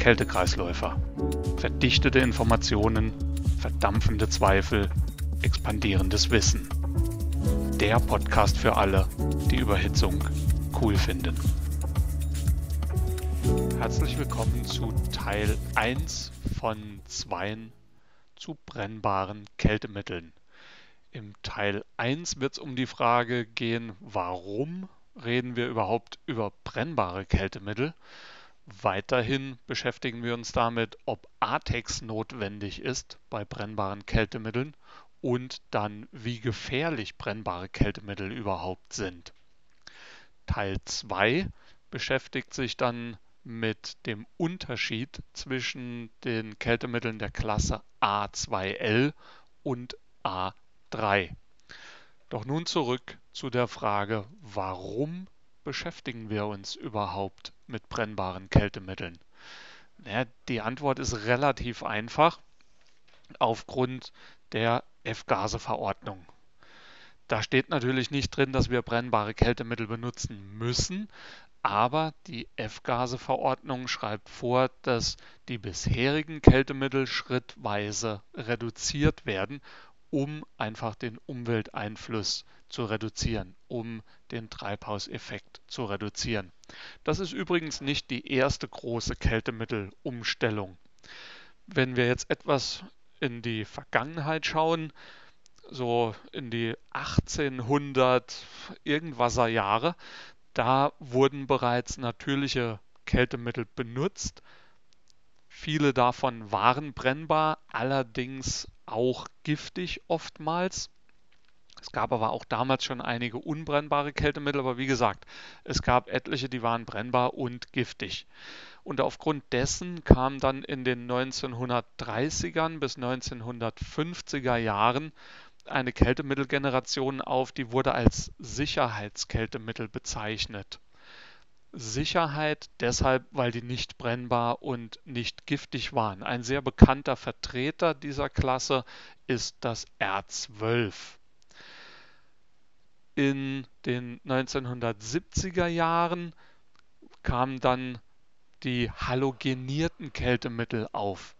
Kältekreisläufer. Verdichtete Informationen, verdampfende Zweifel, expandierendes Wissen. Der Podcast für alle, die Überhitzung cool finden. Herzlich willkommen zu Teil 1 von 2 zu brennbaren Kältemitteln. Im Teil 1 wird es um die Frage gehen, warum reden wir überhaupt über brennbare Kältemittel? Weiterhin beschäftigen wir uns damit, ob ATEX notwendig ist bei brennbaren Kältemitteln und dann, wie gefährlich brennbare Kältemittel überhaupt sind. Teil 2 beschäftigt sich dann mit dem Unterschied zwischen den Kältemitteln der Klasse A2L und A3. Doch nun zurück zu der Frage, warum beschäftigen wir uns überhaupt mit brennbaren Kältemitteln? Ja, die Antwort ist relativ einfach aufgrund der F-Gase-Verordnung. Da steht natürlich nicht drin, dass wir brennbare Kältemittel benutzen müssen, aber die F-Gase-Verordnung schreibt vor, dass die bisherigen Kältemittel schrittweise reduziert werden, um einfach den Umwelteinfluss zu reduzieren, um den Treibhauseffekt zu reduzieren. Das ist übrigens nicht die erste große Kältemittelumstellung. Wenn wir jetzt etwas in die Vergangenheit schauen, so in die 1800 irgendwaser Jahre, da wurden bereits natürliche Kältemittel benutzt. Viele davon waren brennbar, allerdings auch giftig oftmals. Es gab aber auch damals schon einige unbrennbare Kältemittel, aber wie gesagt, es gab etliche, die waren brennbar und giftig. Und aufgrund dessen kam dann in den 1930ern bis 1950er Jahren eine Kältemittelgeneration auf, die wurde als Sicherheitskältemittel bezeichnet. Sicherheit deshalb, weil die nicht brennbar und nicht giftig waren. Ein sehr bekannter Vertreter dieser Klasse ist das R12 in den 1970er Jahren kamen dann die halogenierten Kältemittel auf.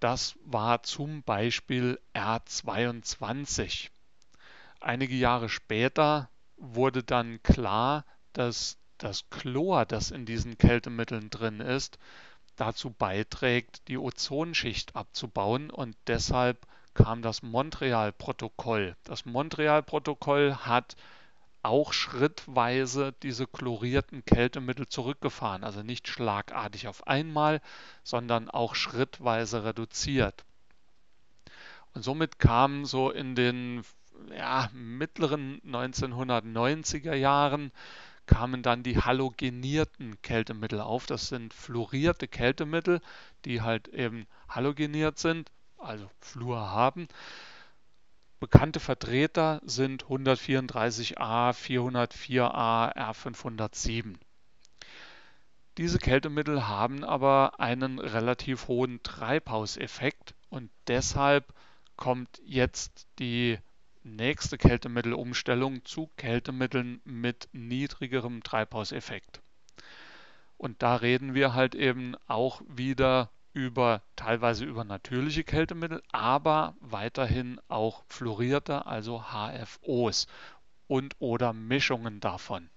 Das war zum Beispiel R22. Einige Jahre später wurde dann klar, dass das Chlor, das in diesen Kältemitteln drin ist, dazu beiträgt, die Ozonschicht abzubauen und deshalb kam das Montreal-Protokoll. Das Montreal-Protokoll hat auch schrittweise diese chlorierten Kältemittel zurückgefahren, also nicht schlagartig auf einmal, sondern auch schrittweise reduziert. Und somit kamen so in den ja, mittleren 1990er Jahren kamen dann die halogenierten Kältemittel auf. Das sind fluorierte Kältemittel, die halt eben halogeniert sind also Fluor haben. Bekannte Vertreter sind 134a, 404a, R507. Diese Kältemittel haben aber einen relativ hohen Treibhauseffekt und deshalb kommt jetzt die nächste Kältemittelumstellung zu Kältemitteln mit niedrigerem Treibhauseffekt. Und da reden wir halt eben auch wieder über teilweise über natürliche Kältemittel, aber weiterhin auch fluorierte, also HFOs und oder Mischungen davon.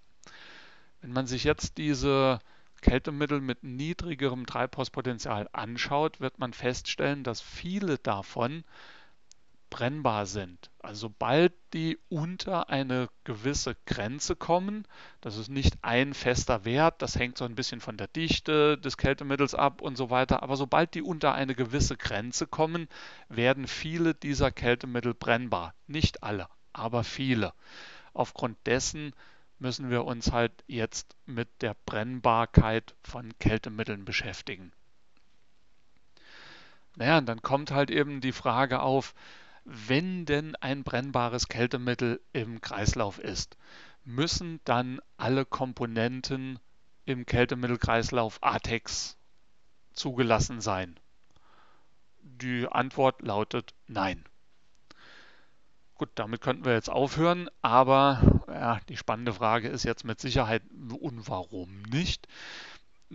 Wenn man sich jetzt diese Kältemittel mit niedrigerem Treibhauspotenzial anschaut, wird man feststellen, dass viele davon brennbar sind. Also sobald die unter eine gewisse Grenze kommen, das ist nicht ein fester Wert, das hängt so ein bisschen von der Dichte des Kältemittels ab und so weiter, aber sobald die unter eine gewisse Grenze kommen, werden viele dieser Kältemittel brennbar. Nicht alle, aber viele. Aufgrund dessen müssen wir uns halt jetzt mit der Brennbarkeit von Kältemitteln beschäftigen. Naja, und dann kommt halt eben die Frage auf, wenn denn ein brennbares Kältemittel im Kreislauf ist, müssen dann alle Komponenten im Kältemittelkreislauf ATEX zugelassen sein? Die Antwort lautet nein. Gut, damit könnten wir jetzt aufhören, aber ja, die spannende Frage ist jetzt mit Sicherheit, und warum nicht?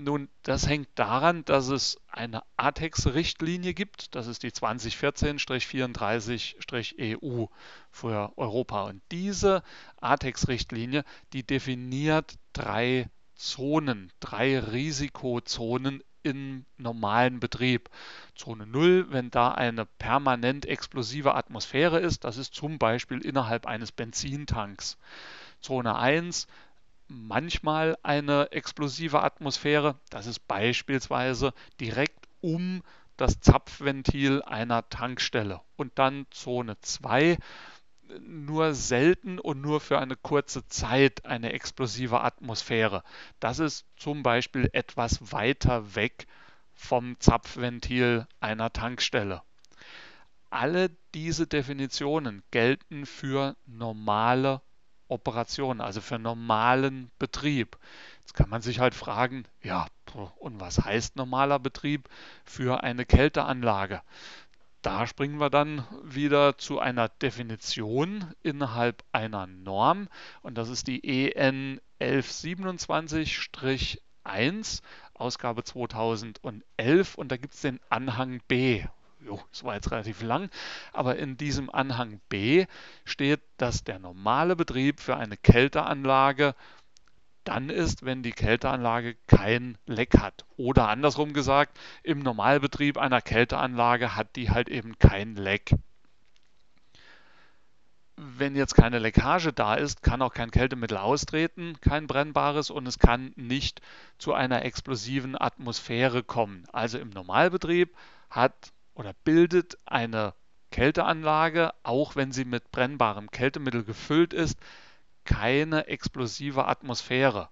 Nun, das hängt daran, dass es eine ATEX-Richtlinie gibt. Das ist die 2014-34-EU für Europa. Und diese ATEX-Richtlinie, die definiert drei Zonen, drei Risikozonen im normalen Betrieb. Zone 0, wenn da eine permanent explosive Atmosphäre ist, das ist zum Beispiel innerhalb eines Benzintanks. Zone 1, manchmal eine explosive Atmosphäre. Das ist beispielsweise direkt um das Zapfventil einer Tankstelle. Und dann Zone 2, nur selten und nur für eine kurze Zeit eine explosive Atmosphäre. Das ist zum Beispiel etwas weiter weg vom Zapfventil einer Tankstelle. Alle diese Definitionen gelten für normale Operation, also für normalen Betrieb. Jetzt kann man sich halt fragen, ja, und was heißt normaler Betrieb für eine Kälteanlage? Da springen wir dann wieder zu einer Definition innerhalb einer Norm und das ist die EN 1127-1, Ausgabe 2011 und da gibt es den Anhang B jo, das war jetzt relativ lang, aber in diesem Anhang B steht, dass der normale Betrieb für eine Kälteanlage dann ist, wenn die Kälteanlage kein Leck hat. Oder andersrum gesagt, im Normalbetrieb einer Kälteanlage hat die halt eben kein Leck. Wenn jetzt keine Leckage da ist, kann auch kein Kältemittel austreten, kein brennbares und es kann nicht zu einer explosiven Atmosphäre kommen. Also im Normalbetrieb hat oder bildet eine Kälteanlage, auch wenn sie mit brennbarem Kältemittel gefüllt ist, keine explosive Atmosphäre.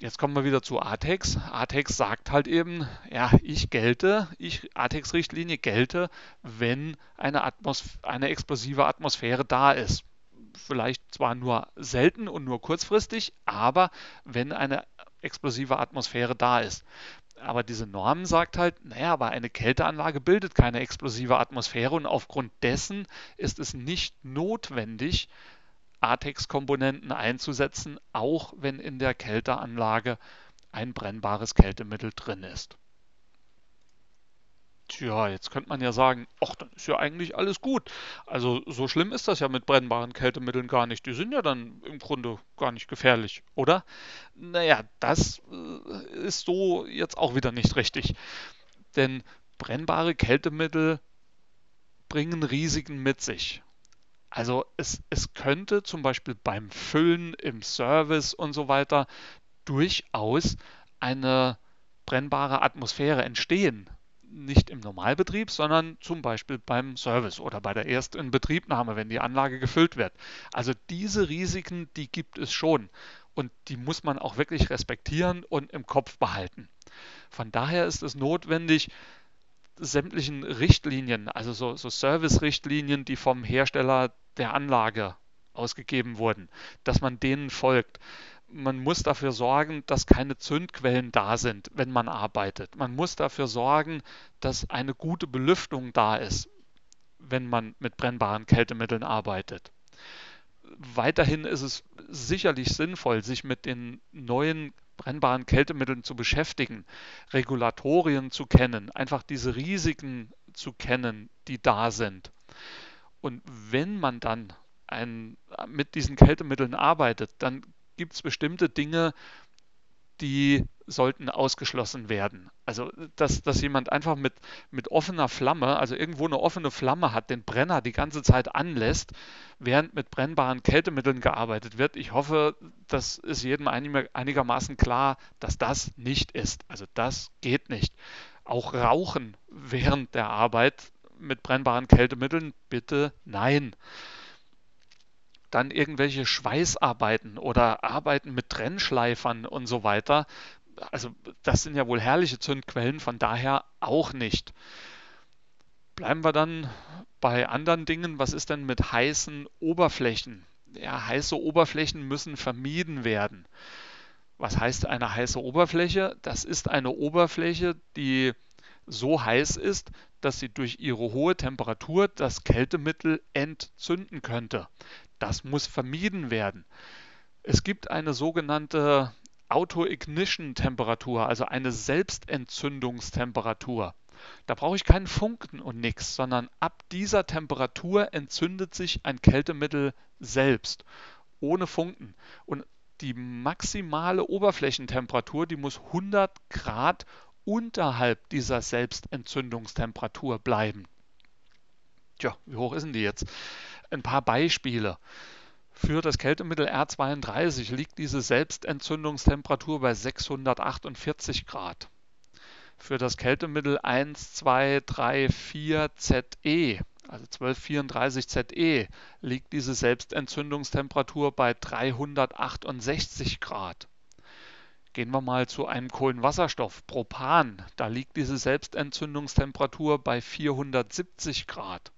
Jetzt kommen wir wieder zu ATEX. ATEX sagt halt eben, ja, ich gelte, ich, ATEX-Richtlinie gelte, wenn eine, Atmos eine explosive Atmosphäre da ist. Vielleicht zwar nur selten und nur kurzfristig, aber wenn eine explosive Atmosphäre da ist aber diese Norm sagt halt, naja, aber eine Kälteanlage bildet keine explosive Atmosphäre und aufgrund dessen ist es nicht notwendig, ATEX-Komponenten einzusetzen, auch wenn in der Kälteanlage ein brennbares Kältemittel drin ist. Tja, jetzt könnte man ja sagen, ach, dann ist ja eigentlich alles gut. Also so schlimm ist das ja mit brennbaren Kältemitteln gar nicht. Die sind ja dann im Grunde gar nicht gefährlich, oder? Naja, das äh, ist so jetzt auch wieder nicht richtig. Denn brennbare Kältemittel bringen Risiken mit sich. Also es, es könnte zum Beispiel beim Füllen im Service und so weiter durchaus eine brennbare Atmosphäre entstehen nicht im Normalbetrieb, sondern zum Beispiel beim Service oder bei der Erstinbetriebnahme, wenn die Anlage gefüllt wird. Also diese Risiken, die gibt es schon und die muss man auch wirklich respektieren und im Kopf behalten. Von daher ist es notwendig, sämtlichen Richtlinien, also so, so Service-Richtlinien, die vom Hersteller der Anlage ausgegeben wurden, dass man denen folgt man muss dafür sorgen, dass keine Zündquellen da sind, wenn man arbeitet. Man muss dafür sorgen, dass eine gute Belüftung da ist, wenn man mit brennbaren Kältemitteln arbeitet. Weiterhin ist es sicherlich sinnvoll, sich mit den neuen brennbaren Kältemitteln zu beschäftigen, Regulatorien zu kennen, einfach diese Risiken zu kennen, die da sind. Und wenn man dann ein, mit diesen Kältemitteln arbeitet, dann gibt es bestimmte Dinge, die sollten ausgeschlossen werden. Also, dass, dass jemand einfach mit, mit offener Flamme, also irgendwo eine offene Flamme hat, den Brenner die ganze Zeit anlässt, während mit brennbaren Kältemitteln gearbeitet wird. Ich hoffe, das ist jedem einigermaßen klar, dass das nicht ist. Also, das geht nicht. Auch Rauchen während der Arbeit mit brennbaren Kältemitteln, bitte nein dann irgendwelche Schweißarbeiten oder Arbeiten mit Trennschleifern und so weiter. Also das sind ja wohl herrliche Zündquellen, von daher auch nicht. Bleiben wir dann bei anderen Dingen. Was ist denn mit heißen Oberflächen? Ja, heiße Oberflächen müssen vermieden werden. Was heißt eine heiße Oberfläche? Das ist eine Oberfläche, die so heiß ist, dass sie durch ihre hohe Temperatur das Kältemittel entzünden könnte. Das muss vermieden werden. Es gibt eine sogenannte Auto-Ignition-Temperatur, also eine Selbstentzündungstemperatur. Da brauche ich keinen Funken und nichts, sondern ab dieser Temperatur entzündet sich ein Kältemittel selbst, ohne Funken. Und die maximale Oberflächentemperatur, die muss 100 Grad unterhalb dieser Selbstentzündungstemperatur bleiben. Tja, wie hoch ist denn die jetzt? Ein paar Beispiele. Für das Kältemittel R32 liegt diese Selbstentzündungstemperatur bei 648 Grad. Für das Kältemittel 1, 2, 3, 4 ZE, also 1234 ZE, liegt diese Selbstentzündungstemperatur bei 368 Grad. Gehen wir mal zu einem Kohlenwasserstoff, Propan. Da liegt diese Selbstentzündungstemperatur bei 470 Grad.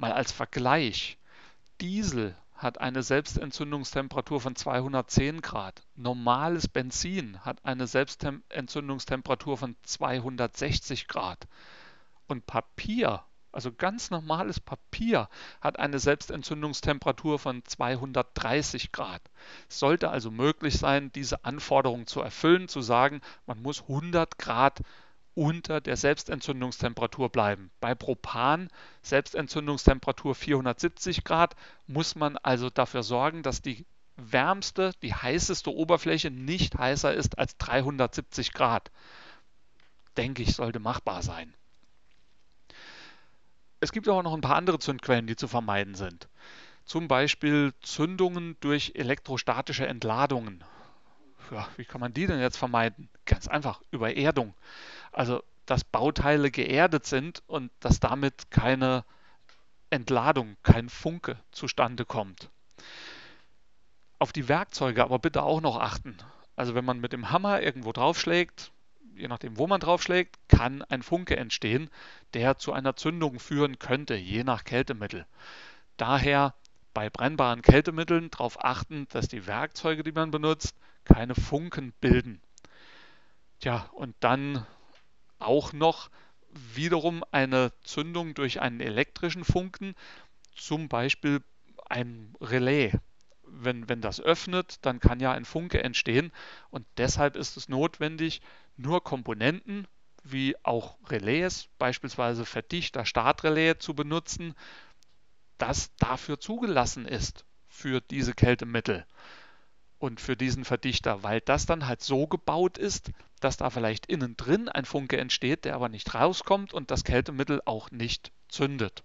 Mal als Vergleich. Diesel hat eine Selbstentzündungstemperatur von 210 Grad. Normales Benzin hat eine Selbstentzündungstemperatur von 260 Grad. Und Papier, also ganz normales Papier, hat eine Selbstentzündungstemperatur von 230 Grad. Es sollte also möglich sein, diese Anforderung zu erfüllen, zu sagen, man muss 100 Grad unter der Selbstentzündungstemperatur bleiben. Bei Propan, Selbstentzündungstemperatur 470 Grad, muss man also dafür sorgen, dass die wärmste, die heißeste Oberfläche nicht heißer ist als 370 Grad. Denke ich, sollte machbar sein. Es gibt aber noch ein paar andere Zündquellen, die zu vermeiden sind. Zum Beispiel Zündungen durch elektrostatische Entladungen. Ja, wie kann man die denn jetzt vermeiden? Ganz einfach, über Erdung. Also, dass Bauteile geerdet sind und dass damit keine Entladung, kein Funke zustande kommt. Auf die Werkzeuge aber bitte auch noch achten. Also wenn man mit dem Hammer irgendwo draufschlägt, je nachdem wo man draufschlägt, kann ein Funke entstehen, der zu einer Zündung führen könnte, je nach Kältemittel. Daher bei brennbaren Kältemitteln darauf achten, dass die Werkzeuge, die man benutzt, keine Funken bilden. Tja, und dann auch noch wiederum eine Zündung durch einen elektrischen Funken, zum Beispiel ein Relais. Wenn, wenn das öffnet, dann kann ja ein Funke entstehen und deshalb ist es notwendig, nur Komponenten wie auch Relais, beispielsweise Verdichter, Startrelais zu benutzen, das dafür zugelassen ist für diese Kältemittel und für diesen Verdichter, weil das dann halt so gebaut ist, dass da vielleicht innen drin ein Funke entsteht, der aber nicht rauskommt und das Kältemittel auch nicht zündet.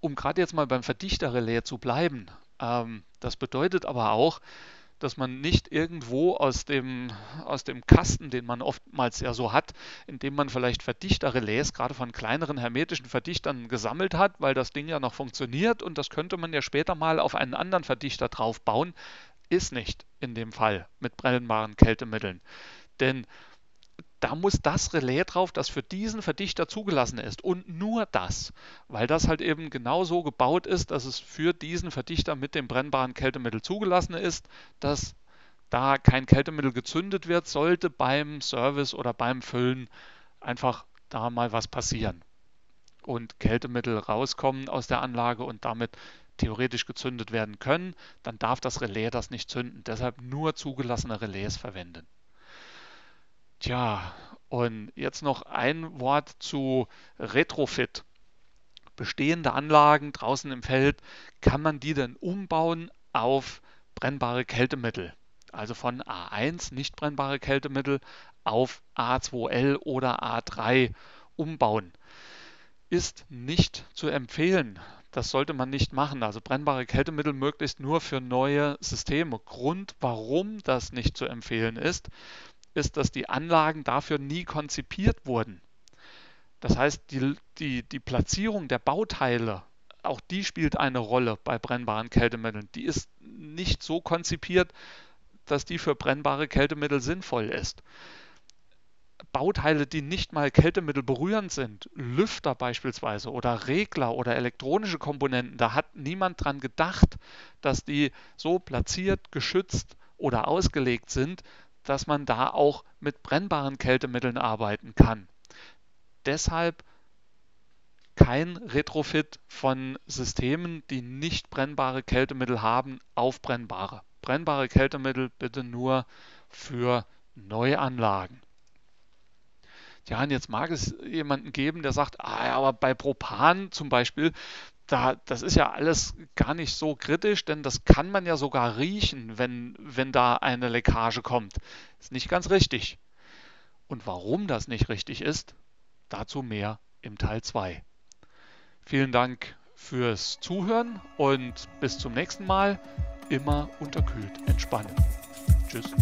Um gerade jetzt mal beim Verdichterrelais zu bleiben, ähm, das bedeutet aber auch, dass man nicht irgendwo aus dem, aus dem Kasten, den man oftmals ja so hat, indem man vielleicht Verdichterrelais gerade von kleineren hermetischen Verdichtern gesammelt hat, weil das Ding ja noch funktioniert und das könnte man ja später mal auf einen anderen Verdichter draufbauen, ist nicht in dem Fall mit brennbaren Kältemitteln. Denn da muss das Relais drauf, das für diesen Verdichter zugelassen ist. Und nur das, weil das halt eben genau so gebaut ist, dass es für diesen Verdichter mit dem brennbaren Kältemittel zugelassen ist, dass da kein Kältemittel gezündet wird, sollte beim Service oder beim Füllen einfach da mal was passieren und Kältemittel rauskommen aus der Anlage und damit theoretisch gezündet werden können, dann darf das Relais das nicht zünden. Deshalb nur zugelassene Relais verwenden. Tja, und jetzt noch ein Wort zu Retrofit. Bestehende Anlagen draußen im Feld, kann man die denn umbauen auf brennbare Kältemittel? Also von A1 nicht brennbare Kältemittel auf A2L oder A3 umbauen. Ist nicht zu empfehlen. Das sollte man nicht machen. Also brennbare Kältemittel möglichst nur für neue Systeme. Grund, warum das nicht zu empfehlen ist, ist, dass die Anlagen dafür nie konzipiert wurden. Das heißt, die, die, die Platzierung der Bauteile, auch die spielt eine Rolle bei brennbaren Kältemitteln. Die ist nicht so konzipiert, dass die für brennbare Kältemittel sinnvoll ist. Bauteile, die nicht mal Kältemittel berührend sind, Lüfter beispielsweise oder Regler oder elektronische Komponenten, da hat niemand dran gedacht, dass die so platziert, geschützt oder ausgelegt sind, dass man da auch mit brennbaren Kältemitteln arbeiten kann. Deshalb kein Retrofit von Systemen, die nicht brennbare Kältemittel haben, auf brennbare. brennbare Kältemittel bitte nur für Neuanlagen. Ja, und jetzt mag es jemanden geben, der sagt, ah, aber bei Propan zum Beispiel, da, das ist ja alles gar nicht so kritisch, denn das kann man ja sogar riechen, wenn, wenn da eine Leckage kommt. Ist nicht ganz richtig. Und warum das nicht richtig ist, dazu mehr im Teil 2. Vielen Dank fürs Zuhören und bis zum nächsten Mal. Immer unterkühlt entspannen. Tschüss.